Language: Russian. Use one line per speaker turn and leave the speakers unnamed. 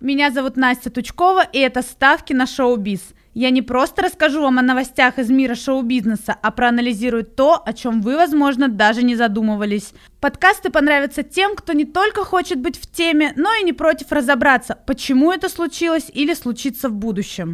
Меня зовут Настя Тучкова, и это «Ставки на шоу-биз». Я не просто расскажу вам о новостях из мира шоу-бизнеса, а проанализирую то, о чем вы, возможно, даже не задумывались. Подкасты понравятся тем, кто не только хочет быть в теме, но и не против разобраться, почему это случилось или случится в будущем.